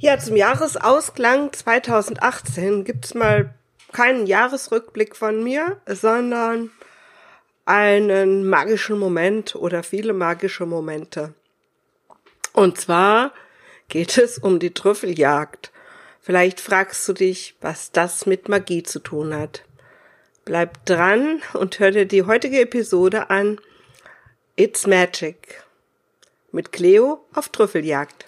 Ja, zum Jahresausklang 2018 gibt's mal keinen Jahresrückblick von mir, sondern einen magischen Moment oder viele magische Momente. Und zwar geht es um die Trüffeljagd. Vielleicht fragst du dich, was das mit Magie zu tun hat. Bleib dran und hör dir die heutige Episode an. It's Magic. Mit Cleo auf Trüffeljagd.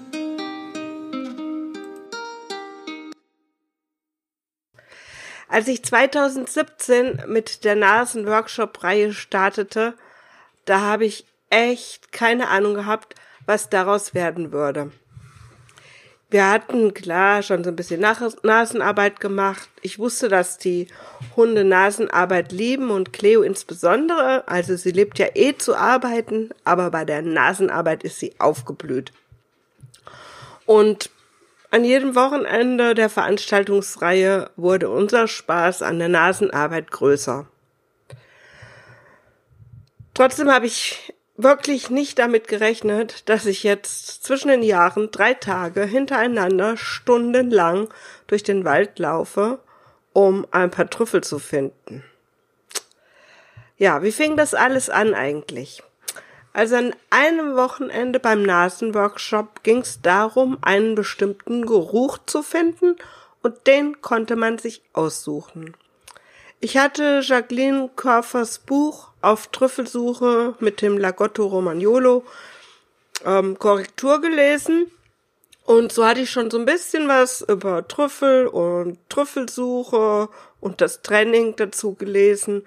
Als ich 2017 mit der Nasen-Workshop-Reihe startete, da habe ich echt keine Ahnung gehabt, was daraus werden würde. Wir hatten klar schon so ein bisschen Nasenarbeit gemacht. Ich wusste, dass die Hunde Nasenarbeit lieben und Cleo insbesondere. Also sie lebt ja eh zu arbeiten, aber bei der Nasenarbeit ist sie aufgeblüht. Und an jedem Wochenende der Veranstaltungsreihe wurde unser Spaß an der Nasenarbeit größer. Trotzdem habe ich wirklich nicht damit gerechnet, dass ich jetzt zwischen den Jahren drei Tage hintereinander stundenlang durch den Wald laufe, um ein paar Trüffel zu finden. Ja, wie fing das alles an eigentlich? Also an einem Wochenende beim Nasenworkshop ging es darum, einen bestimmten Geruch zu finden und den konnte man sich aussuchen. Ich hatte Jacqueline Körfers Buch auf Trüffelsuche mit dem Lagotto Romagnolo ähm, Korrektur gelesen und so hatte ich schon so ein bisschen was über Trüffel und Trüffelsuche und das Training dazu gelesen.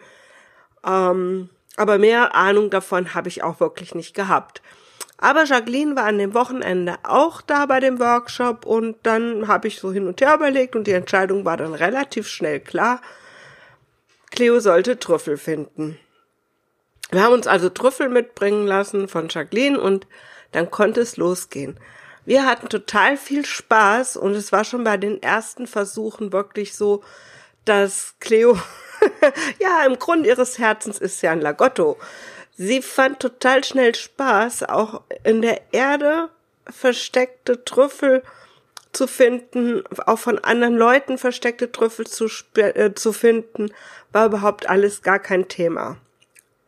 Ähm, aber mehr Ahnung davon habe ich auch wirklich nicht gehabt. Aber Jacqueline war an dem Wochenende auch da bei dem Workshop und dann habe ich so hin und her überlegt und die Entscheidung war dann relativ schnell klar. Cleo sollte Trüffel finden. Wir haben uns also Trüffel mitbringen lassen von Jacqueline und dann konnte es losgehen. Wir hatten total viel Spaß und es war schon bei den ersten Versuchen wirklich so, dass Cleo ja, im Grund ihres Herzens ist sie ein Lagotto. Sie fand total schnell Spaß, auch in der Erde versteckte Trüffel zu finden, auch von anderen Leuten versteckte Trüffel zu, äh, zu finden, war überhaupt alles gar kein Thema.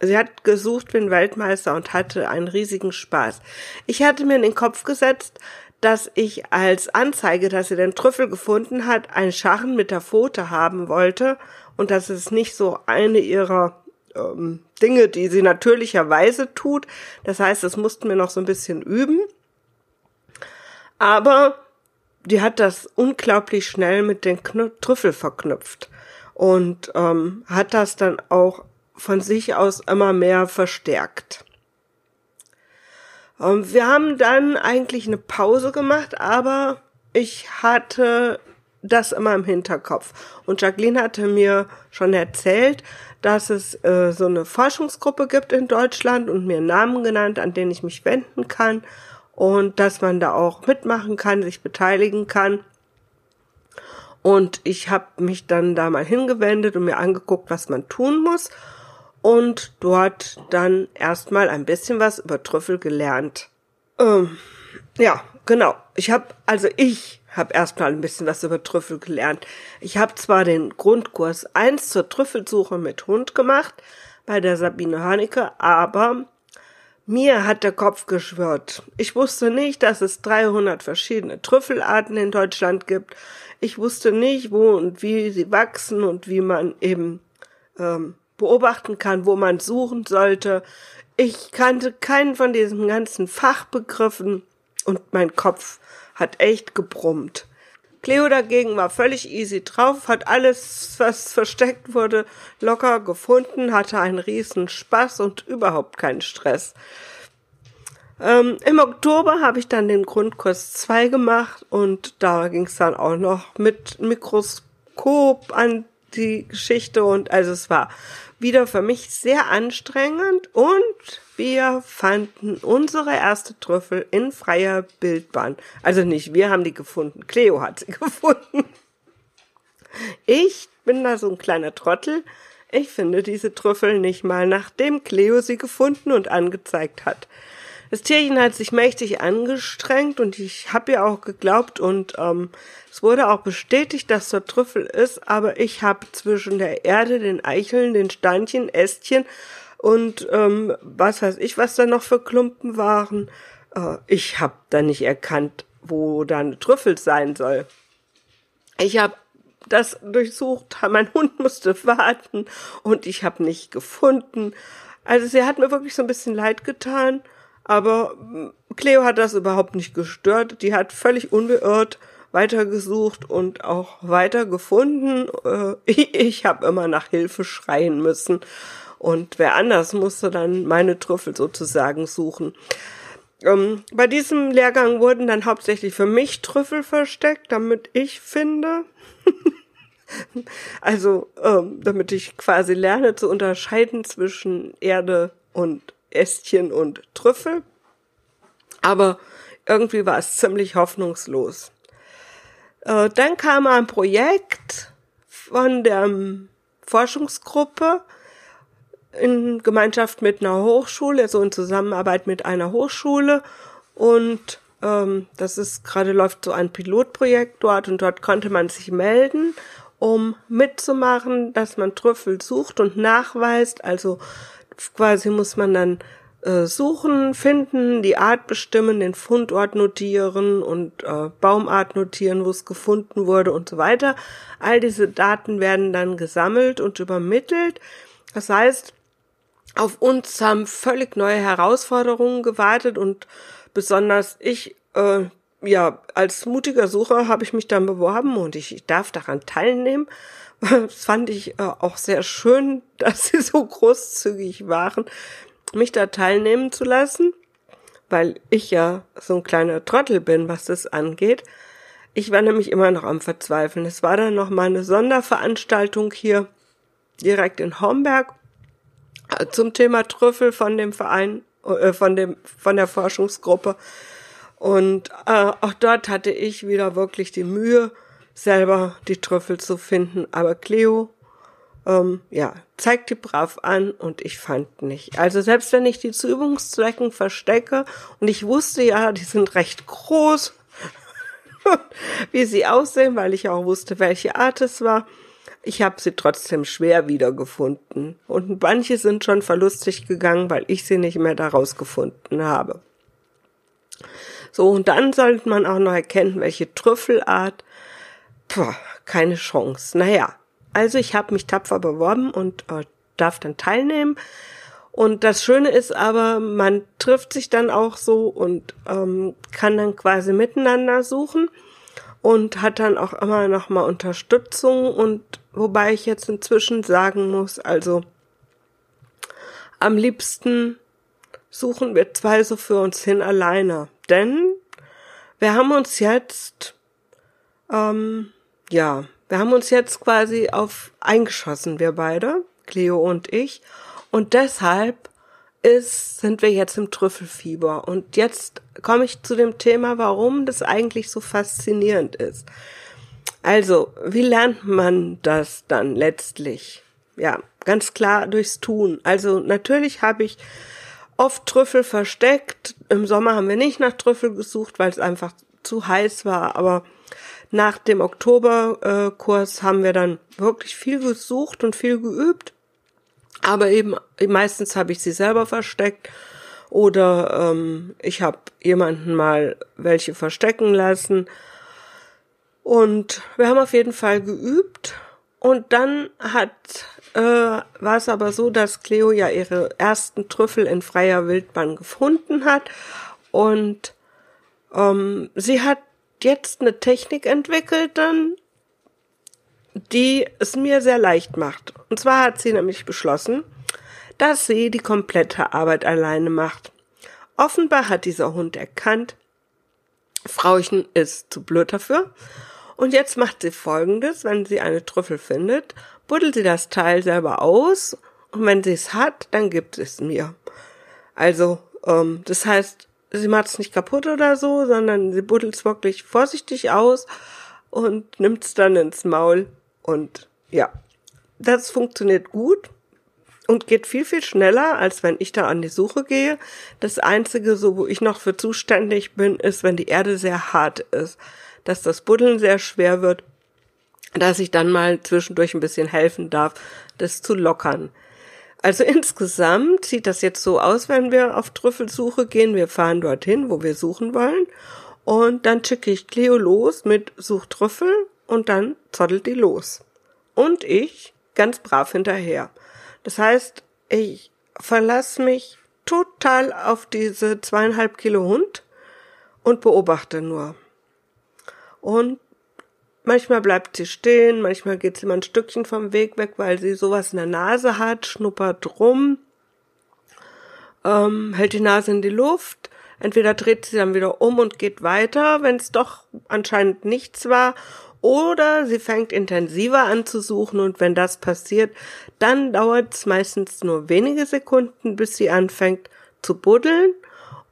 Sie hat gesucht wie ein Weltmeister und hatte einen riesigen Spaß. Ich hatte mir in den Kopf gesetzt, dass ich als Anzeige, dass sie den Trüffel gefunden hat, einen Scharren mit der Pfote haben wollte und das ist nicht so eine ihrer ähm, Dinge, die sie natürlicherweise tut. Das heißt, das mussten wir noch so ein bisschen üben. Aber die hat das unglaublich schnell mit den Kn Trüffel verknüpft und ähm, hat das dann auch von sich aus immer mehr verstärkt. Ähm, wir haben dann eigentlich eine Pause gemacht, aber ich hatte das immer im Hinterkopf. Und Jacqueline hatte mir schon erzählt, dass es äh, so eine Forschungsgruppe gibt in Deutschland und mir Namen genannt, an den ich mich wenden kann und dass man da auch mitmachen kann, sich beteiligen kann. Und ich habe mich dann da mal hingewendet und mir angeguckt, was man tun muss und dort dann erstmal ein bisschen was über Trüffel gelernt. Ähm, ja, genau. Ich habe also ich habe erstmal ein bisschen was über Trüffel gelernt. Ich habe zwar den Grundkurs 1 zur Trüffelsuche mit Hund gemacht bei der Sabine Hörnicke, aber mir hat der Kopf geschwirrt. Ich wusste nicht, dass es 300 verschiedene Trüffelarten in Deutschland gibt. Ich wusste nicht, wo und wie sie wachsen und wie man eben ähm, beobachten kann, wo man suchen sollte. Ich kannte keinen von diesen ganzen Fachbegriffen und mein Kopf hat echt gebrummt. Cleo dagegen war völlig easy drauf, hat alles, was versteckt wurde, locker gefunden, hatte einen riesen Spaß und überhaupt keinen Stress. Ähm, Im Oktober habe ich dann den Grundkurs 2 gemacht und da ging es dann auch noch mit Mikroskop an die Geschichte und also es war wieder für mich sehr anstrengend und wir fanden unsere erste Trüffel in freier Bildbahn. Also nicht wir haben die gefunden, Cleo hat sie gefunden. Ich bin da so ein kleiner Trottel. Ich finde diese Trüffel nicht mal, nachdem Cleo sie gefunden und angezeigt hat. Das Tierchen hat sich mächtig angestrengt und ich habe ihr auch geglaubt und ähm, es wurde auch bestätigt, dass der Trüffel ist, aber ich habe zwischen der Erde, den Eicheln, den Steinchen, Ästchen und ähm, was weiß ich, was da noch für Klumpen waren, äh, ich habe da nicht erkannt, wo da eine Trüffel sein soll. Ich habe das durchsucht, mein Hund musste warten und ich habe nicht gefunden. Also sie hat mir wirklich so ein bisschen leid getan aber hm, Cleo hat das überhaupt nicht gestört. Die hat völlig unbeirrt weitergesucht und auch weiter gefunden. Äh, ich habe immer nach Hilfe schreien müssen. Und wer anders musste dann meine Trüffel sozusagen suchen. Ähm, bei diesem Lehrgang wurden dann hauptsächlich für mich Trüffel versteckt, damit ich finde. also, ähm, damit ich quasi lerne zu unterscheiden zwischen Erde und Ästchen und Trüffel. Aber irgendwie war es ziemlich hoffnungslos. Äh, dann kam ein Projekt von der Forschungsgruppe in Gemeinschaft mit einer Hochschule, also in Zusammenarbeit mit einer Hochschule. Und ähm, das ist gerade läuft so ein Pilotprojekt dort und dort konnte man sich melden, um mitzumachen, dass man Trüffel sucht und nachweist. Also quasi muss man dann äh, suchen, finden, die Art bestimmen, den Fundort notieren und äh, Baumart notieren, wo es gefunden wurde und so weiter. All diese Daten werden dann gesammelt und übermittelt. Das heißt, auf uns haben völlig neue Herausforderungen gewartet und besonders ich, äh, ja, als mutiger Sucher habe ich mich dann beworben und ich, ich darf daran teilnehmen. Das fand ich äh, auch sehr schön, dass sie so großzügig waren, mich da teilnehmen zu lassen, weil ich ja so ein kleiner Trottel bin, was das angeht. Ich war nämlich immer noch am Verzweifeln. Es war dann noch mal eine Sonderveranstaltung hier direkt in Homberg zum Thema Trüffel von dem Verein, äh, von dem, von der Forschungsgruppe. Und äh, auch dort hatte ich wieder wirklich die Mühe, selber die Trüffel zu finden. Aber Cleo, ähm, ja, zeigte brav an und ich fand nicht. Also selbst wenn ich die zu Übungszwecken verstecke und ich wusste ja, die sind recht groß, wie sie aussehen, weil ich auch wusste, welche Art es war. Ich habe sie trotzdem schwer wiedergefunden. Und manche sind schon verlustig gegangen, weil ich sie nicht mehr daraus gefunden habe. So, und dann sollte man auch noch erkennen, welche Trüffelart Puh, keine Chance. Naja, also ich habe mich tapfer beworben und äh, darf dann teilnehmen. Und das Schöne ist aber, man trifft sich dann auch so und ähm, kann dann quasi miteinander suchen und hat dann auch immer noch mal Unterstützung und wobei ich jetzt inzwischen sagen muss, also am liebsten suchen wir zwei so für uns hin alleine, denn wir haben uns jetzt ähm, ja, wir haben uns jetzt quasi auf eingeschossen, wir beide, Cleo und ich. Und deshalb ist, sind wir jetzt im Trüffelfieber. Und jetzt komme ich zu dem Thema, warum das eigentlich so faszinierend ist. Also, wie lernt man das dann letztlich? Ja, ganz klar durchs Tun. Also natürlich habe ich oft Trüffel versteckt. Im Sommer haben wir nicht nach Trüffel gesucht, weil es einfach zu heiß war. Aber nach dem Oktoberkurs haben wir dann wirklich viel gesucht und viel geübt. Aber eben meistens habe ich sie selber versteckt oder ähm, ich habe jemanden mal welche verstecken lassen. Und wir haben auf jeden Fall geübt. Und dann hat äh, war es aber so, dass Cleo ja ihre ersten Trüffel in freier Wildbahn gefunden hat. Und ähm, sie hat jetzt eine Technik entwickelt dann, die es mir sehr leicht macht. Und zwar hat sie nämlich beschlossen, dass sie die komplette Arbeit alleine macht. Offenbar hat dieser Hund erkannt, Frauchen ist zu blöd dafür. Und jetzt macht sie folgendes, wenn sie eine Trüffel findet, buddelt sie das Teil selber aus und wenn sie es hat, dann gibt es mir. Also, ähm, das heißt, sie macht es nicht kaputt oder so, sondern sie buddelt es wirklich vorsichtig aus und nimmt es dann ins Maul und ja, das funktioniert gut und geht viel, viel schneller, als wenn ich da an die Suche gehe. Das Einzige, so wo ich noch für zuständig bin, ist, wenn die Erde sehr hart ist, dass das Buddeln sehr schwer wird, dass ich dann mal zwischendurch ein bisschen helfen darf, das zu lockern. Also insgesamt sieht das jetzt so aus, wenn wir auf Trüffelsuche gehen. Wir fahren dorthin, wo wir suchen wollen. Und dann schicke ich Cleo los mit Suchtrüffel und dann zottelt die los. Und ich ganz brav hinterher. Das heißt, ich verlasse mich total auf diese zweieinhalb Kilo Hund und beobachte nur. Und manchmal bleibt sie stehen, manchmal geht sie mal ein Stückchen vom Weg weg, weil sie sowas in der Nase hat, schnuppert rum, ähm, hält die Nase in die Luft, entweder dreht sie dann wieder um und geht weiter, wenn es doch anscheinend nichts war, oder sie fängt intensiver an zu suchen und wenn das passiert, dann dauert es meistens nur wenige Sekunden, bis sie anfängt zu buddeln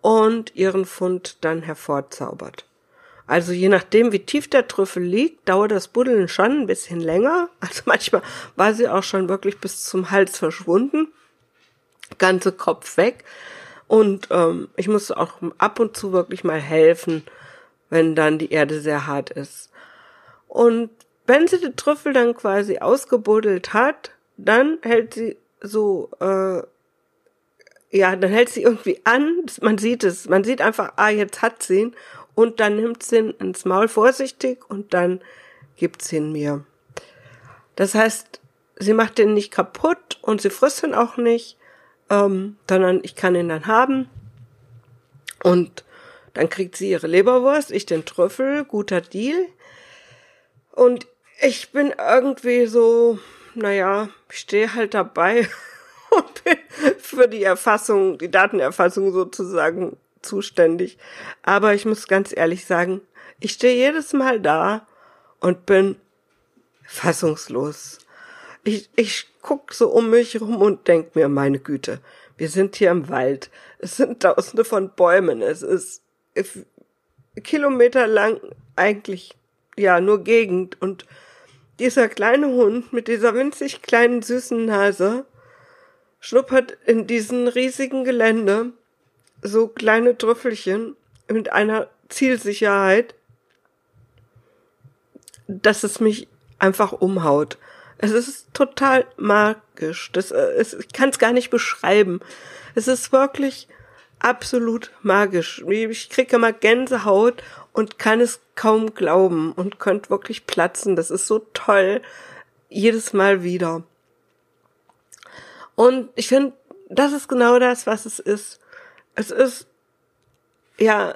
und ihren Fund dann hervorzaubert. Also je nachdem, wie tief der Trüffel liegt, dauert das Buddeln schon ein bisschen länger. Also manchmal war sie auch schon wirklich bis zum Hals verschwunden, ganze Kopf weg. Und ähm, ich musste auch ab und zu wirklich mal helfen, wenn dann die Erde sehr hart ist. Und wenn sie die Trüffel dann quasi ausgebuddelt hat, dann hält sie so, äh, ja, dann hält sie irgendwie an, man sieht es, man sieht einfach, ah, jetzt hat sie ihn, und dann nimmt sie ihn ins Maul vorsichtig und dann gibt sie ihn mir. Das heißt, sie macht den nicht kaputt und sie frisst ihn auch nicht, ähm, sondern ich kann ihn dann haben und dann kriegt sie ihre Leberwurst, ich den Trüffel, guter Deal. Und ich bin irgendwie so, naja, ich stehe halt dabei und bin für die Erfassung, die Datenerfassung sozusagen zuständig. Aber ich muss ganz ehrlich sagen, ich stehe jedes Mal da und bin fassungslos. Ich, ich guck so um mich rum und denk mir, meine Güte, wir sind hier im Wald. Es sind tausende von Bäumen. Es ist kilometerlang eigentlich ja, nur Gegend. Und dieser kleine Hund mit dieser winzig kleinen süßen Nase schnuppert in diesem riesigen Gelände so kleine Trüffelchen mit einer Zielsicherheit, dass es mich einfach umhaut. Es ist total magisch. Das, äh, es, ich kann es gar nicht beschreiben. Es ist wirklich absolut magisch. Ich kriege immer Gänsehaut und kann es kaum glauben und könnte wirklich platzen. Das ist so toll. Jedes Mal wieder. Und ich finde, das ist genau das, was es ist. Es ist, ja,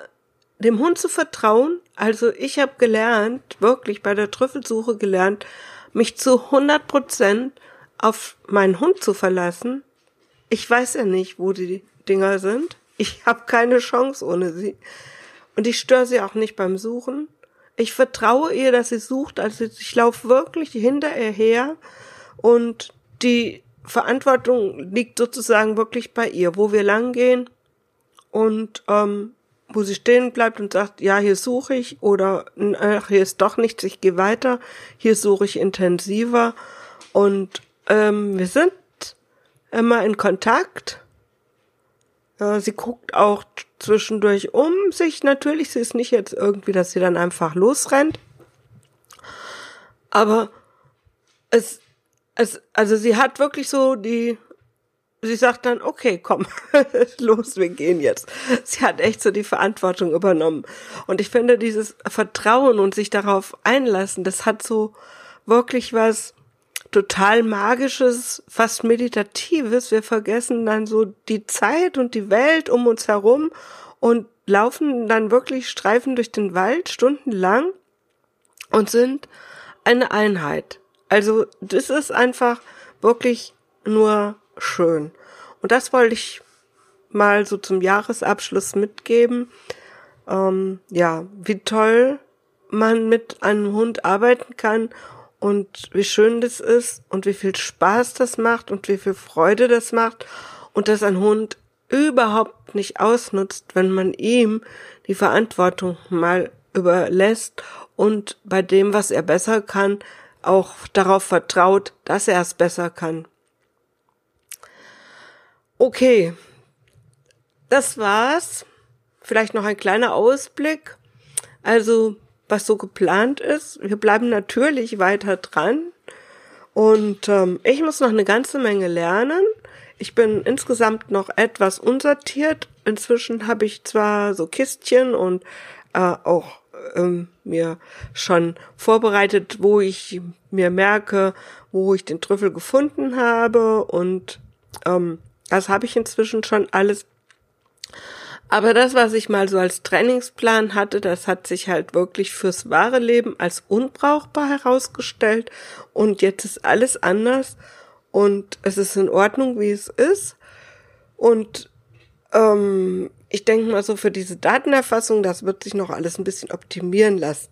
dem Hund zu vertrauen. Also ich habe gelernt, wirklich bei der Trüffelsuche gelernt, mich zu 100 Prozent auf meinen Hund zu verlassen. Ich weiß ja nicht, wo die Dinger sind. Ich habe keine Chance ohne sie. Und ich störe sie auch nicht beim Suchen. Ich vertraue ihr, dass sie sucht. Also ich laufe wirklich hinter ihr her und die Verantwortung liegt sozusagen wirklich bei ihr, wo wir langgehen und ähm, wo sie stehen bleibt und sagt, ja, hier suche ich oder ach, hier ist doch nichts, ich gehe weiter, hier suche ich intensiver und ähm, wir sind immer in Kontakt. Ja, sie guckt auch zwischendurch um sich natürlich. Sie ist nicht jetzt irgendwie, dass sie dann einfach losrennt. Aber es, es, also sie hat wirklich so die, sie sagt dann, okay, komm, los, wir gehen jetzt. Sie hat echt so die Verantwortung übernommen. Und ich finde dieses Vertrauen und sich darauf einlassen, das hat so wirklich was total magisches, fast meditatives. Wir vergessen dann so die Zeit und die Welt um uns herum und laufen dann wirklich Streifen durch den Wald stundenlang und sind eine Einheit. Also das ist einfach wirklich nur schön. Und das wollte ich mal so zum Jahresabschluss mitgeben. Ähm, ja, wie toll man mit einem Hund arbeiten kann und wie schön das ist und wie viel Spaß das macht und wie viel Freude das macht und dass ein Hund überhaupt nicht ausnutzt, wenn man ihm die Verantwortung mal überlässt und bei dem, was er besser kann, auch darauf vertraut, dass er es besser kann. Okay, das war's. Vielleicht noch ein kleiner Ausblick. Also, was so geplant ist. Wir bleiben natürlich weiter dran. Und ähm, ich muss noch eine ganze Menge lernen. Ich bin insgesamt noch etwas unsortiert. Inzwischen habe ich zwar so Kistchen und äh, auch ähm, mir schon vorbereitet, wo ich mir merke, wo ich den Trüffel gefunden habe und ähm, das habe ich inzwischen schon alles. Aber das, was ich mal so als Trainingsplan hatte, das hat sich halt wirklich fürs wahre Leben als unbrauchbar herausgestellt. Und jetzt ist alles anders. Und es ist in Ordnung, wie es ist. Und ähm, ich denke mal so für diese Datenerfassung, das wird sich noch alles ein bisschen optimieren lassen.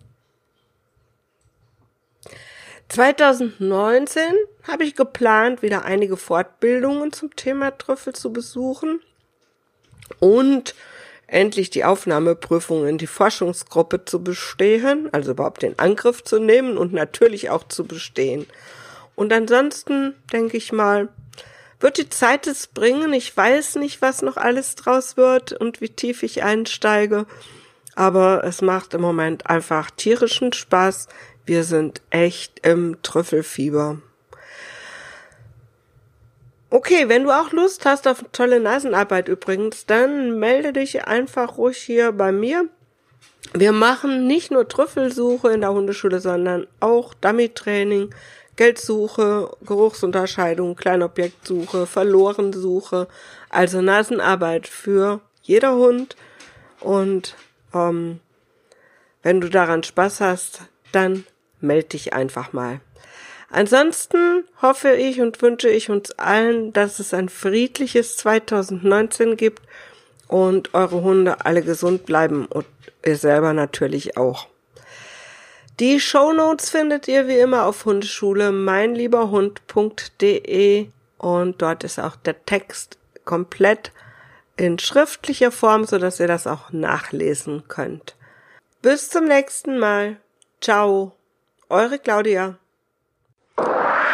2019 habe ich geplant, wieder einige Fortbildungen zum Thema Trüffel zu besuchen und endlich die Aufnahmeprüfung in die Forschungsgruppe zu bestehen, also überhaupt den Angriff zu nehmen und natürlich auch zu bestehen. Und ansonsten denke ich mal, wird die Zeit es bringen. Ich weiß nicht, was noch alles draus wird und wie tief ich einsteige. Aber es macht im Moment einfach tierischen Spaß, wir sind echt im Trüffelfieber. Okay, wenn du auch Lust hast auf tolle Nasenarbeit übrigens, dann melde dich einfach ruhig hier bei mir. Wir machen nicht nur Trüffelsuche in der Hundeschule, sondern auch Dummy-Training, Geldsuche, Geruchsunterscheidung, Kleinobjektsuche, Verlorensuche, also Nasenarbeit für jeder Hund. Und ähm, wenn du daran Spaß hast, dann meld dich einfach mal. Ansonsten hoffe ich und wünsche ich uns allen, dass es ein friedliches 2019 gibt und eure Hunde alle gesund bleiben und ihr selber natürlich auch. Die Show Notes findet ihr wie immer auf Hundeschule meinlieberhund.de und dort ist auch der Text komplett in schriftlicher Form, so dass ihr das auch nachlesen könnt. Bis zum nächsten Mal. Ciao. Eure Claudia.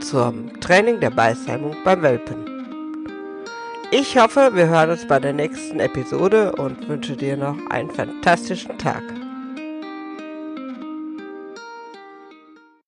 zum Training der Beißheimung beim Welpen. Ich hoffe, wir hören uns bei der nächsten Episode und wünsche dir noch einen fantastischen Tag.